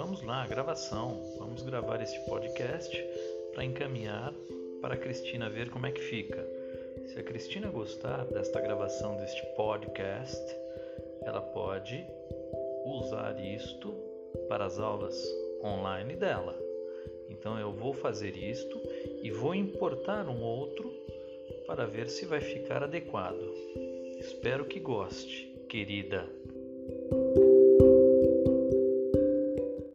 vamos lá, gravação. Vamos gravar este podcast para encaminhar para a Cristina ver como é que fica. Se a Cristina gostar desta gravação deste podcast, ela pode usar isto para as aulas online dela. Então eu vou fazer isto e vou importar um outro para ver se vai ficar adequado. Espero que goste, querida.